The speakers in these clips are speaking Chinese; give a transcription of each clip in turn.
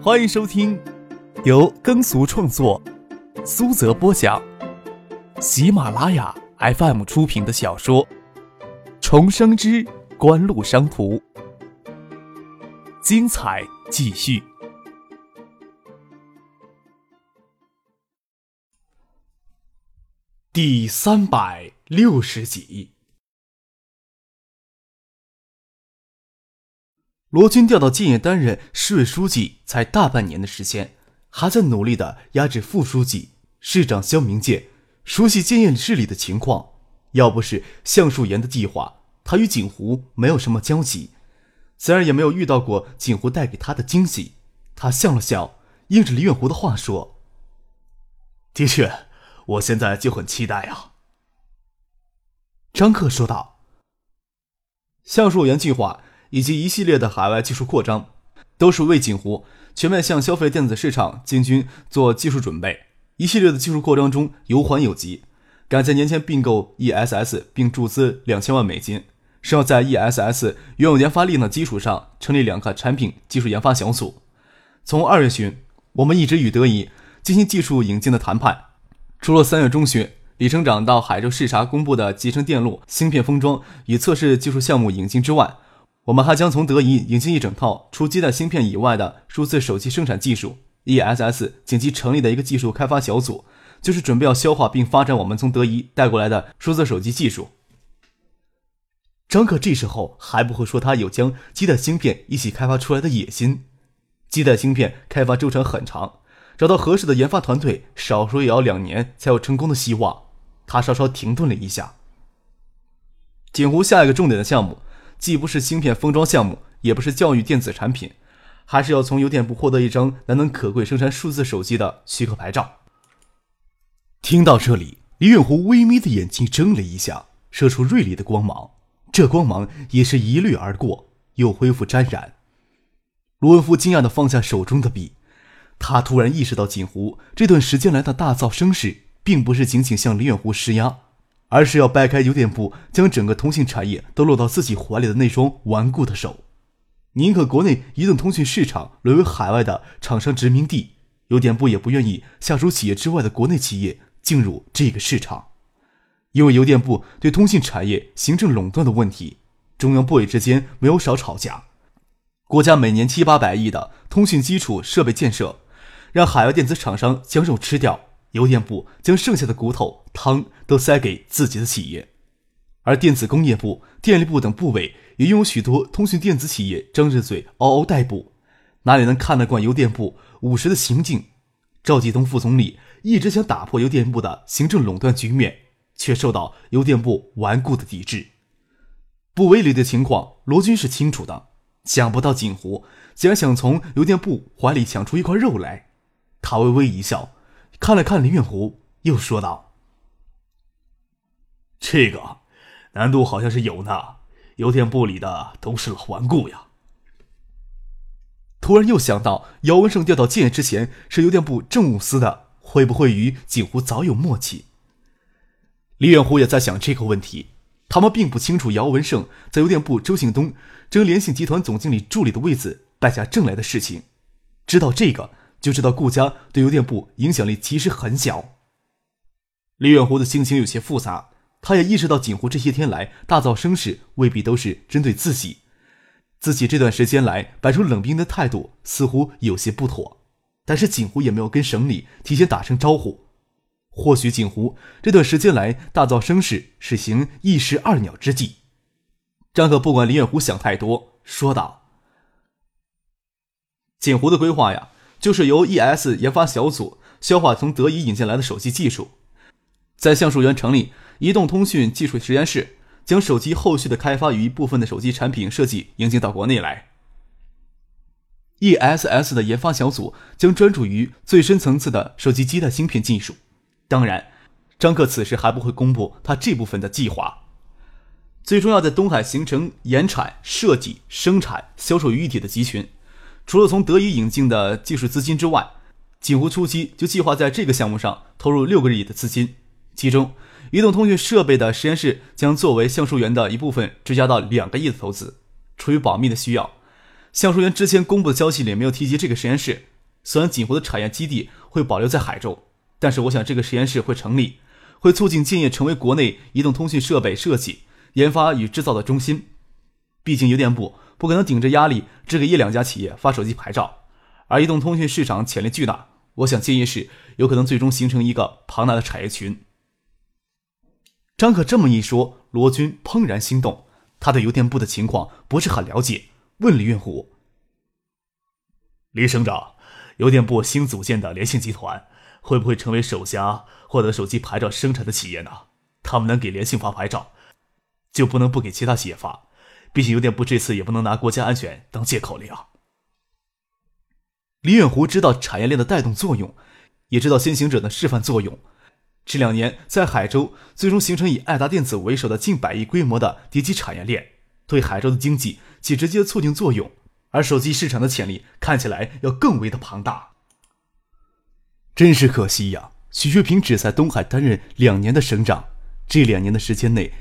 欢迎收听由耕俗创作、苏泽播讲、喜马拉雅 FM 出品的小说《重生之官路商途》，精彩继续，第三百六十集。罗军调到建业担任市委书记才大半年的时间，还在努力的压制副书记、市长肖明建，熟悉建业市里的情况。要不是橡树岩的计划，他与景湖没有什么交集，自然也没有遇到过景湖带给他的惊喜。他笑了笑，应着李远湖的话说：“的确，我现在就很期待啊。”张克说道：“橡树岩计划。”以及一系列的海外技术扩张，都是为锦湖全面向消费电子市场进军做技术准备。一系列的技术扩张中有缓有急，赶在年前并购 ESS 并注资两千万美金，是要在 ESS 原有研发力的基础上成立两个产品技术研发小组。从二月旬，我们一直与德仪进行技术引进的谈判。除了三月中旬李省长到海州视察公布的集成电路芯片封装与测试技术项目引进之外，我们还将从德仪引进一整套除基带芯片以外的数字手机生产技术。ESS 紧急成立的一个技术开发小组，就是准备要消化并发展我们从德仪带过来的数字手机技术。张可这时候还不会说他有将基带芯片一起开发出来的野心。基带芯片开发周程很长，找到合适的研发团队，少说也要两年才有成功的希望。他稍稍停顿了一下。锦湖下一个重点的项目。既不是芯片封装项目，也不是教育电子产品，还是要从邮电部获得一张难能可贵生产数字手机的许可牌照。听到这里，李远湖微眯的眼睛睁了一下，射出锐利的光芒，这光芒也是一掠而过，又恢复沾染。罗文夫惊讶的放下手中的笔，他突然意识到锦湖这段时间来的大造声势，并不是仅仅向李远湖施压。而是要掰开邮电部将整个通信产业都落到自己怀里的那双顽固的手，宁可国内移动通讯市场沦为海外的厂商殖民地，邮电部也不愿意下属企业之外的国内企业进入这个市场，因为邮电部对通信产业行政垄断的问题，中央部委之间没有少吵架，国家每年七八百亿的通讯基础设备建设，让海外电子厂商将肉吃掉。邮电部将剩下的骨头汤都塞给自己的企业，而电子工业部、电力部等部委也拥有许多通讯电子企业，张着嘴嗷嗷待哺，哪里能看得惯邮电部务实的行径？赵继东副总理一直想打破邮电部的行政垄断局面，却受到邮电部顽固的抵制。部委里的情况，罗军是清楚的。想不到锦湖竟然想从邮电部怀里抢出一块肉来，他微微一笑。看了看林远湖，又说道：“这个难度好像是有呢。邮电部里的都是老顽固呀。”突然又想到，姚文胜调到建业之前是邮电部政务司的，会不会与景湖早有默契？李远湖也在想这个问题。他们并不清楚姚文胜在邮电部周信东争联信集团总经理助理的位子败下阵来的事情，知道这个。就知道顾家对邮电部影响力其实很小。李远湖的心情有些复杂，他也意识到锦湖这些天来大造声势，未必都是针对自己。自己这段时间来摆出冷冰的态度，似乎有些不妥。但是锦湖也没有跟省里提前打声招呼，或许锦湖这段时间来大造声势，是行一石二鸟之计。张可不管李远湖想太多，说道：“锦湖的规划呀。”就是由 ES 研发小组消化从德仪引进来的手机技术，在橡树园成立移动通讯技术实验室，将手机后续的开发与一部分的手机产品设计引进到国内来。ESS 的研发小组将专注于最深层次的手机基带芯片技术。当然，张克此时还不会公布他这部分的计划。最终要在东海形成研产、设计、生产、销售于一体的集群。除了从德仪引进的技术资金之外，锦湖初期就计划在这个项目上投入六个亿的资金，其中移动通讯设备的实验室将作为橡树园的一部分，追加到两个亿的投资。出于保密的需要，橡树园之前公布的消息里没有提及这个实验室，虽然锦湖的产业基地会保留在海州，但是我想这个实验室会成立，会促进建业成为国内移动通讯设备设计、研发与制造的中心。毕竟邮电部不可能顶着压力只给一两家企业发手机牌照，而移动通讯市场潜力巨大，我想建议是有可能最终形成一个庞大的产业群。张可这么一说，罗军怦然心动，他对邮电部的情况不是很了解，问李运虎：“李省长。”邮电部新组建的联信集团会不会成为首家获得手机牌照生产的企业呢？他们能给联信发牌照，就不能不给其他企业发？毕竟邮电部这次也不能拿国家安全当借口了呀。李远湖知道产业链的带动作用，也知道先行者的示范作用。这两年在海州最终形成以爱达电子为首的近百亿规模的叠机产业链，对海州的经济起直接促进作用。而手机市场的潜力看起来要更为的庞大，真是可惜呀！徐学平只在东海担任两年的省长，这两年的时间内，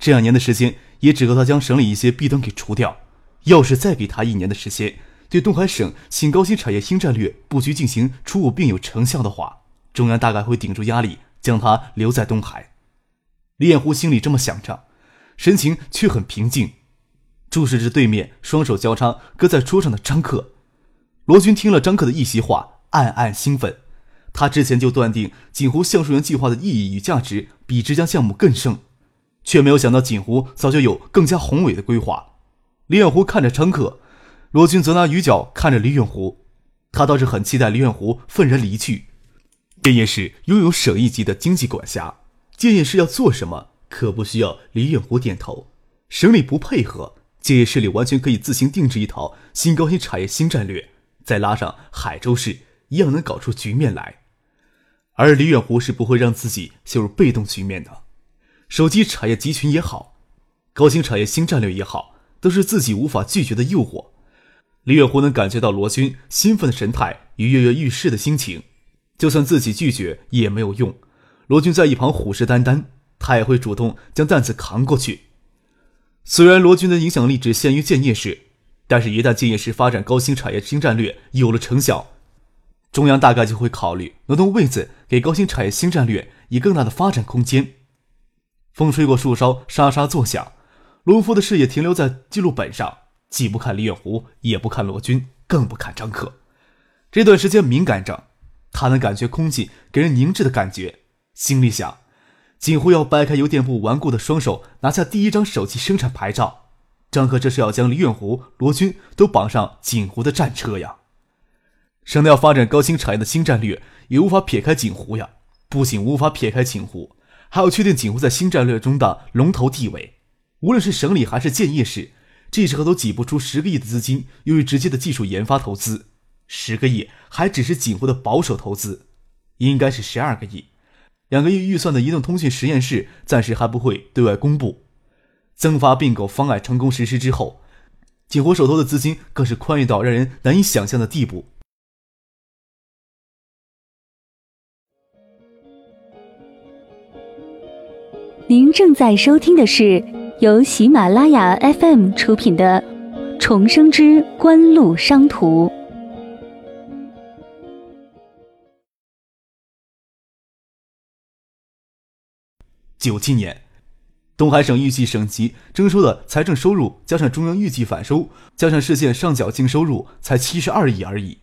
这两年的时间也只够他将省里一些弊端给除掉。要是再给他一年的时间，对东海省新高新产业新战略布局进行初步并有成效的话，中央大概会顶住压力将他留在东海。李彦湖心里这么想着，神情却很平静。注视着对面双手交叉搁在桌上的张克，罗军听了张克的一席话，暗暗兴奋。他之前就断定锦湖橡树园计划的意义与价值比浙江项目更胜，却没有想到锦湖早就有更加宏伟的规划。李远湖看着乘客，罗军则拿鱼角看着李远湖。他倒是很期待李远湖愤然离去。建业市拥有省一级的经济管辖，建业市要做什么，可不需要李远湖点头。省里不配合。建业市里完全可以自行定制一套新高新产业新战略，再拉上海州市，一样能搞出局面来。而李远湖是不会让自己陷入被动局面的。手机产业集群也好，高新产业新战略也好，都是自己无法拒绝的诱惑。李远湖能感觉到罗军兴奋的神态与跃跃欲试的心情，就算自己拒绝也没有用。罗军在一旁虎视眈眈，他也会主动将担子扛过去。虽然罗军的影响力只限于建业市，但是，一旦建业市发展高新产业新战略有了成效，中央大概就会考虑挪动位子，给高新产业新战略以更大的发展空间。风吹过树梢，沙沙作响。卢夫的视野停留在记录本上，既不看李远湖，也不看罗军，更不看张克。这段时间敏感着，他能感觉空气给人凝滞的感觉，心里想。锦湖要掰开邮电部顽固的双手，拿下第一张手机生产牌照。张克这是要将李远湖、罗军都绑上锦湖的战车呀！省内要发展高新产业的新战略，也无法撇开锦湖呀。不仅无法撇开锦湖，还要确定锦湖在新战略中的龙头地位。无论是省里还是建业市，这时候都挤不出十个亿的资金用于直接的技术研发投资。十个亿还只是锦湖的保守投资，应该是十二个亿。两个亿预算的移动通讯实验室暂时还不会对外公布。增发并购方案成功实施之后，锦湖手头的资金更是宽裕到让人难以想象的地步。您正在收听的是由喜马拉雅 FM 出品的《重生之官路商途》。九七年，东海省预计省级征收的财政收入，加上中央预计反收，加上市县上缴净收入，才七十二亿而已。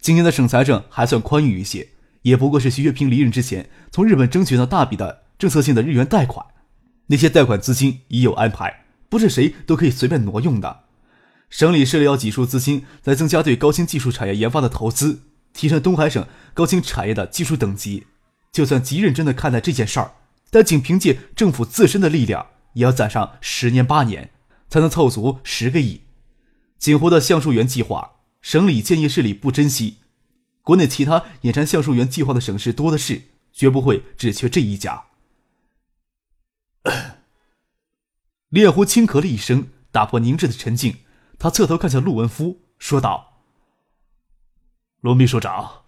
今年的省财政还算宽裕一些，也不过是徐月平离任之前从日本争取到大笔的政策性的日元贷款，那些贷款资金已有安排，不是谁都可以随便挪用的。省里设立要挤出资金来增加对高新技术产业研发的投资，提升东海省高新产业的技术等级。就算极认真的看待这件事儿。但仅凭借政府自身的力量，也要攒上十年八年，才能凑足十个亿。锦湖的橡树园计划，省里建议市里不珍惜，国内其他眼馋橡树园计划的省市多的是，绝不会只缺这一家。烈狐轻咳了一声，打破凝滞的沉静。他侧头看向陆文夫，说道：“罗秘书长。”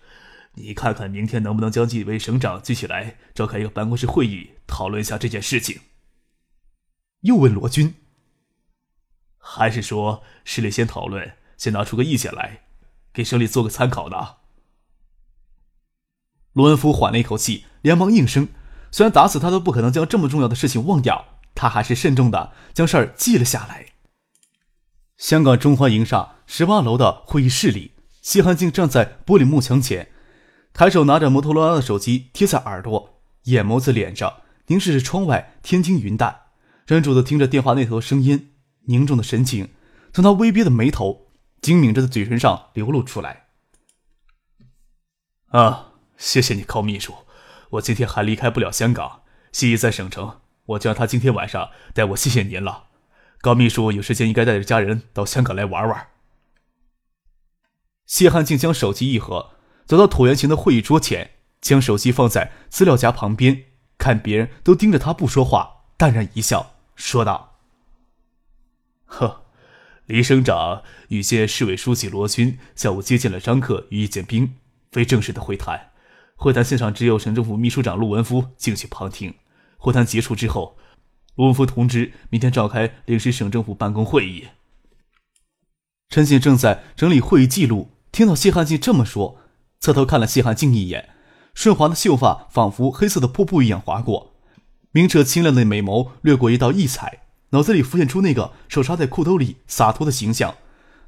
你看看，明天能不能将几位省长聚起来，召开一个办公室会议，讨论一下这件事情？又问罗军，还是说市里先讨论，先拿出个意见来，给省里做个参考呢。罗文夫缓了一口气，连忙应声。虽然打死他都不可能将这么重要的事情忘掉，他还是慎重的将事儿记了下来。香港中环营上十八楼的会议室里，谢汉竟站在玻璃幕墙前，抬手拿着摩托罗拉的手机贴在耳朵，眼眸子敛着，凝视着窗外天青云淡，专注的听着电话那头的声音，凝重的神情从他微憋的眉头、精抿着的嘴唇上流露出来。啊，谢谢你，高秘书。我今天还离开不了香港，西医在省城，我就让他今天晚上带我谢谢您了。高秘书有时间应该带着家人到香港来玩玩。谢汉静将手机一合，走到椭圆形的会议桌前，将手机放在资料夹旁边，看别人都盯着他不说话，淡然一笑，说道：“ 呵，黎省长与县市委书记罗军下午接见了张克与易建兵，非正式的会谈。”会谈现场只有省政府秘书长陆文夫进去旁听。会谈结束之后，陆文夫通知明天召开临时省政府办公会议。陈信正在整理会议记录，听到谢汉进这么说，侧头看了谢汉进一眼，顺滑的秀发仿佛黑色的瀑布一样划过，明澈清亮的美眸掠过一道异彩，脑子里浮现出那个手插在裤兜里洒脱的形象，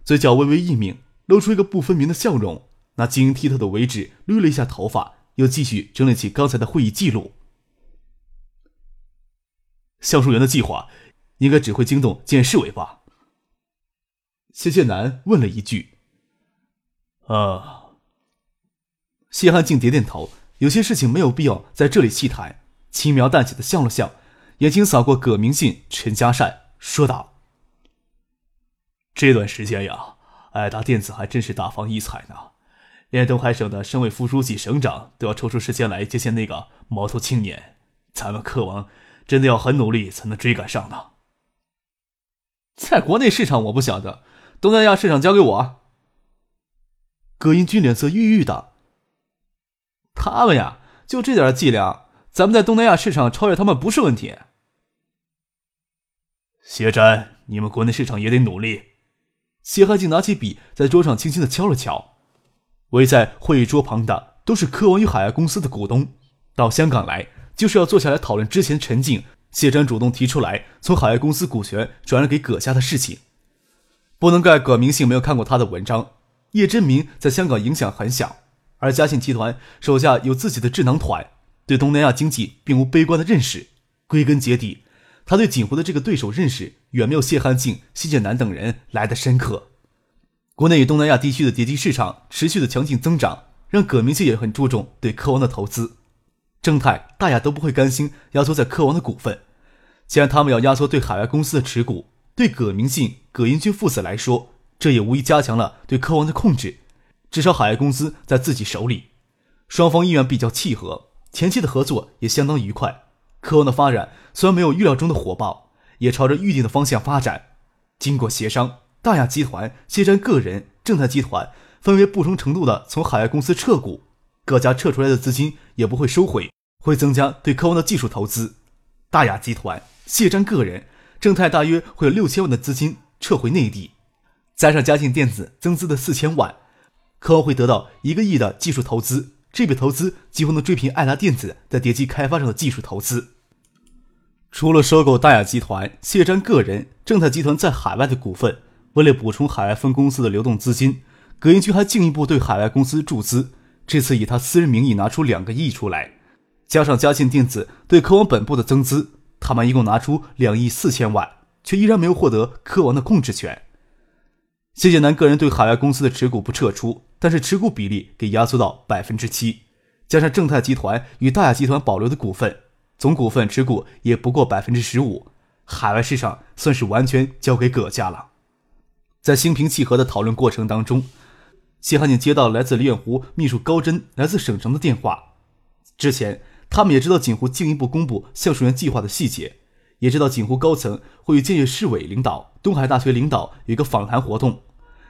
嘴角微微一抿，露出一个不分明的笑容，那晶莹剔透的尾指捋了一下头发。又继续整理起刚才的会议记录。橡树园的计划应该只会惊动建市委吧？谢谢南问了一句。啊，谢汉静点点头。有些事情没有必要在这里细谈，轻描淡写的笑了笑，眼睛扫过葛明信、陈家善，说道：“这段时间呀，爱达电子还真是大放异彩呢。”连东海省的省委副书记、省长都要抽出时间来接见那个毛头青年，咱们科王真的要很努力才能追赶上呢。在国内市场我不晓得，东南亚市场交给我。葛英军脸色郁郁的。他们呀，就这点伎俩，咱们在东南亚市场超越他们不是问题。谢詹，你们国内市场也得努力。谢汉进拿起笔，在桌上轻轻的敲了敲。围在会议桌旁的都是科王与海外公司的股东，到香港来就是要坐下来讨论之前陈静、谢詹主动提出来从海外公司股权转让给葛家的事情。不能怪葛明信没有看过他的文章。叶真明在香港影响很小，而嘉信集团手下有自己的智囊团，对东南亚经济并无悲观的认识。归根结底，他对锦湖的这个对手认识远没有谢汉静、谢建南等人来的深刻。国内与东南亚地区的叠机市场持续的强劲增长，让葛明信也很注重对科王的投资。正泰、大雅都不会甘心压缩在科王的股份，既然他们要压缩对海外公司的持股，对葛明信、葛英军父子来说，这也无疑加强了对科王的控制。至少海外公司在自己手里，双方意愿比较契合，前期的合作也相当愉快。科王的发展虽然没有预料中的火爆，也朝着预定的方向发展。经过协商。大亚集团、谢占个人、正泰集团分别不同程度的从海外公司撤股，各家撤出来的资金也不会收回，会增加对科王的技术投资。大亚集团、谢占个人、正泰大约会有六千万的资金撤回内地，加上嘉信电子增资的四千万，科王会得到一个亿的技术投资。这笔投资几乎能追平爱达电子在叠机开发上的技术投资。除了收购大亚集团、谢占个人、正泰集团在海外的股份。为了补充海外分公司的流动资金，葛英军还进一步对海外公司注资。这次以他私人名义拿出两个亿出来，加上嘉信电子对科王本部的增资，他们一共拿出两亿四千万，却依然没有获得科王的控制权。谢建南个人对海外公司的持股不撤出，但是持股比例给压缩到百分之七，加上正泰集团与大亚集团保留的股份，总股份持股也不过百分之十五，海外市场算是完全交给葛家了。在心平气和的讨论过程当中，谢汉景接到来自李远湖秘书高真来自省城的电话。之前他们也知道锦湖进一步公布橡树园计划的细节，也知道锦湖高层会与建业市委领导、东海大学领导有一个访谈活动，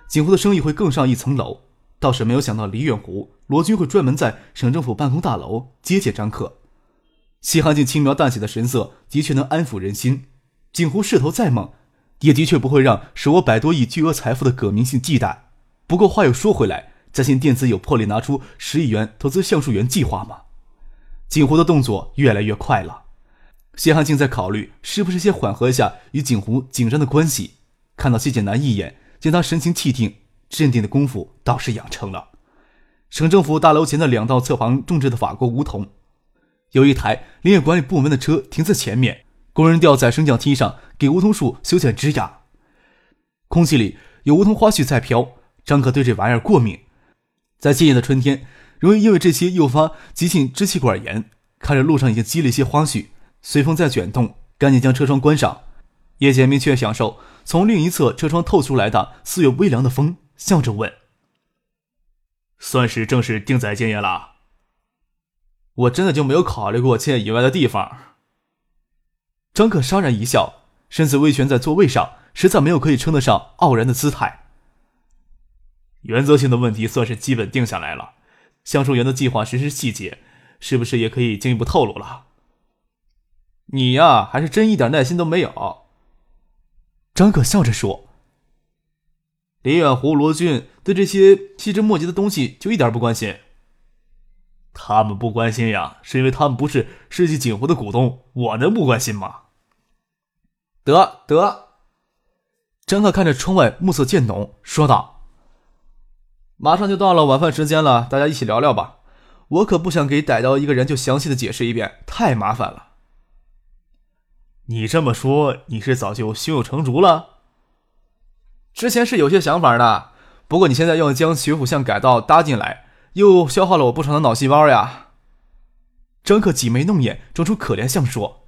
锦湖的生意会更上一层楼。倒是没有想到李远湖、罗军会专门在省政府办公大楼接见张克。谢汉景轻描淡写的神色的确能安抚人心。锦湖势头再猛。也的确不会让手握百多亿巨额财富的葛明信忌惮，不过话又说回来，嘉信电子有魄力拿出十亿元投资橡树园计划吗？景湖的动作越来越快了。谢汉竟在考虑是不是先缓和一下与景湖紧张的关系。看到谢剑南一眼，见他神情气定、镇定的功夫倒是养成了。省政府大楼前的两道侧旁种植的法国梧桐，有一台林业管理部门的车停在前面，工人吊在升降梯上给梧桐树修剪枝桠。空气里有梧桐花絮在飘，张可对这玩意儿过敏，在炎的春天容易因为这些诱发急性支气管炎。看着路上已经积了一些花絮，随风在卷动，赶紧将车窗关上。叶建明却享受从另一侧车窗透出来的似有微凉的风，笑着问。算是正式定在建业了。我真的就没有考虑过建业以外的地方。张可潸然一笑，身子微悬在座位上，实在没有可以称得上傲然的姿态。原则性的问题算是基本定下来了，橡树园的计划实施细节，是不是也可以进一步透露了？你呀，还是真一点耐心都没有。张可笑着说。李远湖、罗俊对这些细枝末节的东西就一点不关心。他们不关心呀，是因为他们不是世纪锦湖的股东，我能不关心吗？得得，张克看着窗外，暮色渐浓，说道：“马上就到了晚饭时间了，大家一起聊聊吧。我可不想给逮到一个人就详细的解释一遍，太麻烦了。”你这么说，你是早就胸有成竹了？之前是有些想法的，不过你现在要将学府巷改道搭进来，又消耗了我不少的脑细胞呀。张克挤眉弄眼，装出可怜相说：“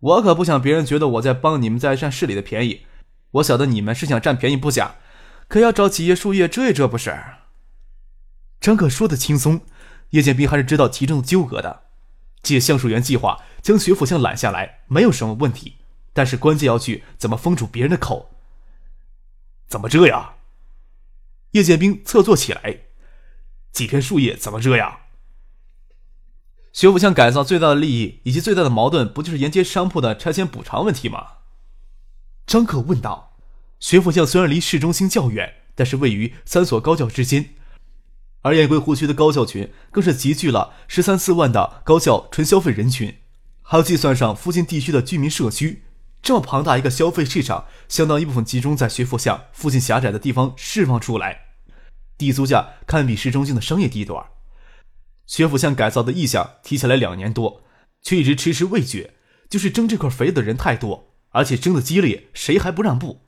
我可不想别人觉得我在帮你们在占市里的便宜。我晓得你们是想占便宜不假，可要找企业树叶遮一遮不是？”张克说的轻松，叶剑斌还是知道其中的纠葛的。借橡树园计划将学府巷揽下来没有什么问题，但是关键要去怎么封住别人的口。怎么遮呀？叶剑兵侧坐起来，几片树叶怎么遮呀？学府巷改造最大的利益以及最大的矛盾，不就是沿街商铺的拆迁补偿问题吗？张可问道。学府巷虽然离市中心较远，但是位于三所高校之间，而雁归湖区的高校群更是集聚了十三四万的高校纯消费人群，还要计算上附近地区的居民社区。这么庞大一个消费市场，相当一部分集中在学府巷附近狭窄的地方释放出来，地租价堪比市中心的商业地段。学府巷改造的意向提起来两年多，却一直迟迟未决，就是争这块肥的人太多，而且争得激烈，谁还不让步？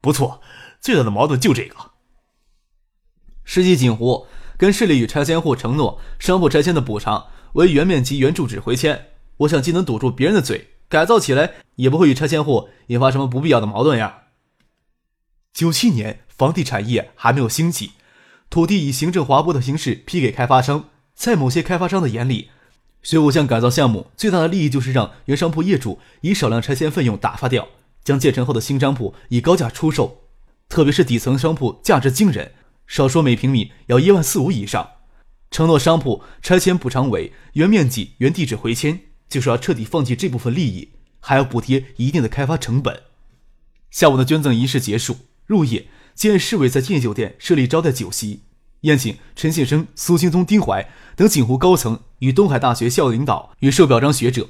不错，最大的矛盾就这个。世纪锦湖跟市里与拆迁户承诺，商铺拆迁的补偿为原面积原住址回迁，我想既能堵住别人的嘴。改造起来也不会与拆迁户引发什么不必要的矛盾呀。九七年房地产业还没有兴起，土地以行政划拨的形式批给开发商，在某些开发商的眼里，学府巷改造项目最大的利益就是让原商铺业主以少量拆迁费用打发掉，将建成后的新商铺以高价出售，特别是底层商铺价值惊人，少说每平米要一万四五以上，承诺商铺拆迁补偿为原面积原地址回迁。就是要彻底放弃这部分利益，还要补贴一定的开发成本。下午的捐赠仪式结束，入夜，建市委在建业酒店设立招待酒席，宴请陈信生、苏兴宗、丁怀等锦湖高层与东海大学校领导与受表彰学者。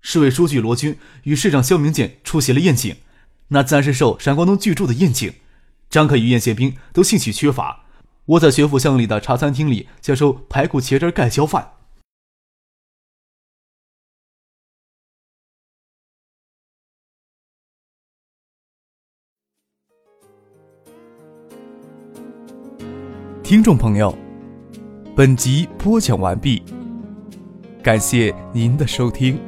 市委书记罗军与市长肖明建出席了宴请，那自然是受闪光灯巨著的宴请。张克与燕宪兵都兴趣缺乏，窝在学府巷里的茶餐厅里享受排骨茄汁盖浇饭。听众朋友，本集播讲完毕，感谢您的收听。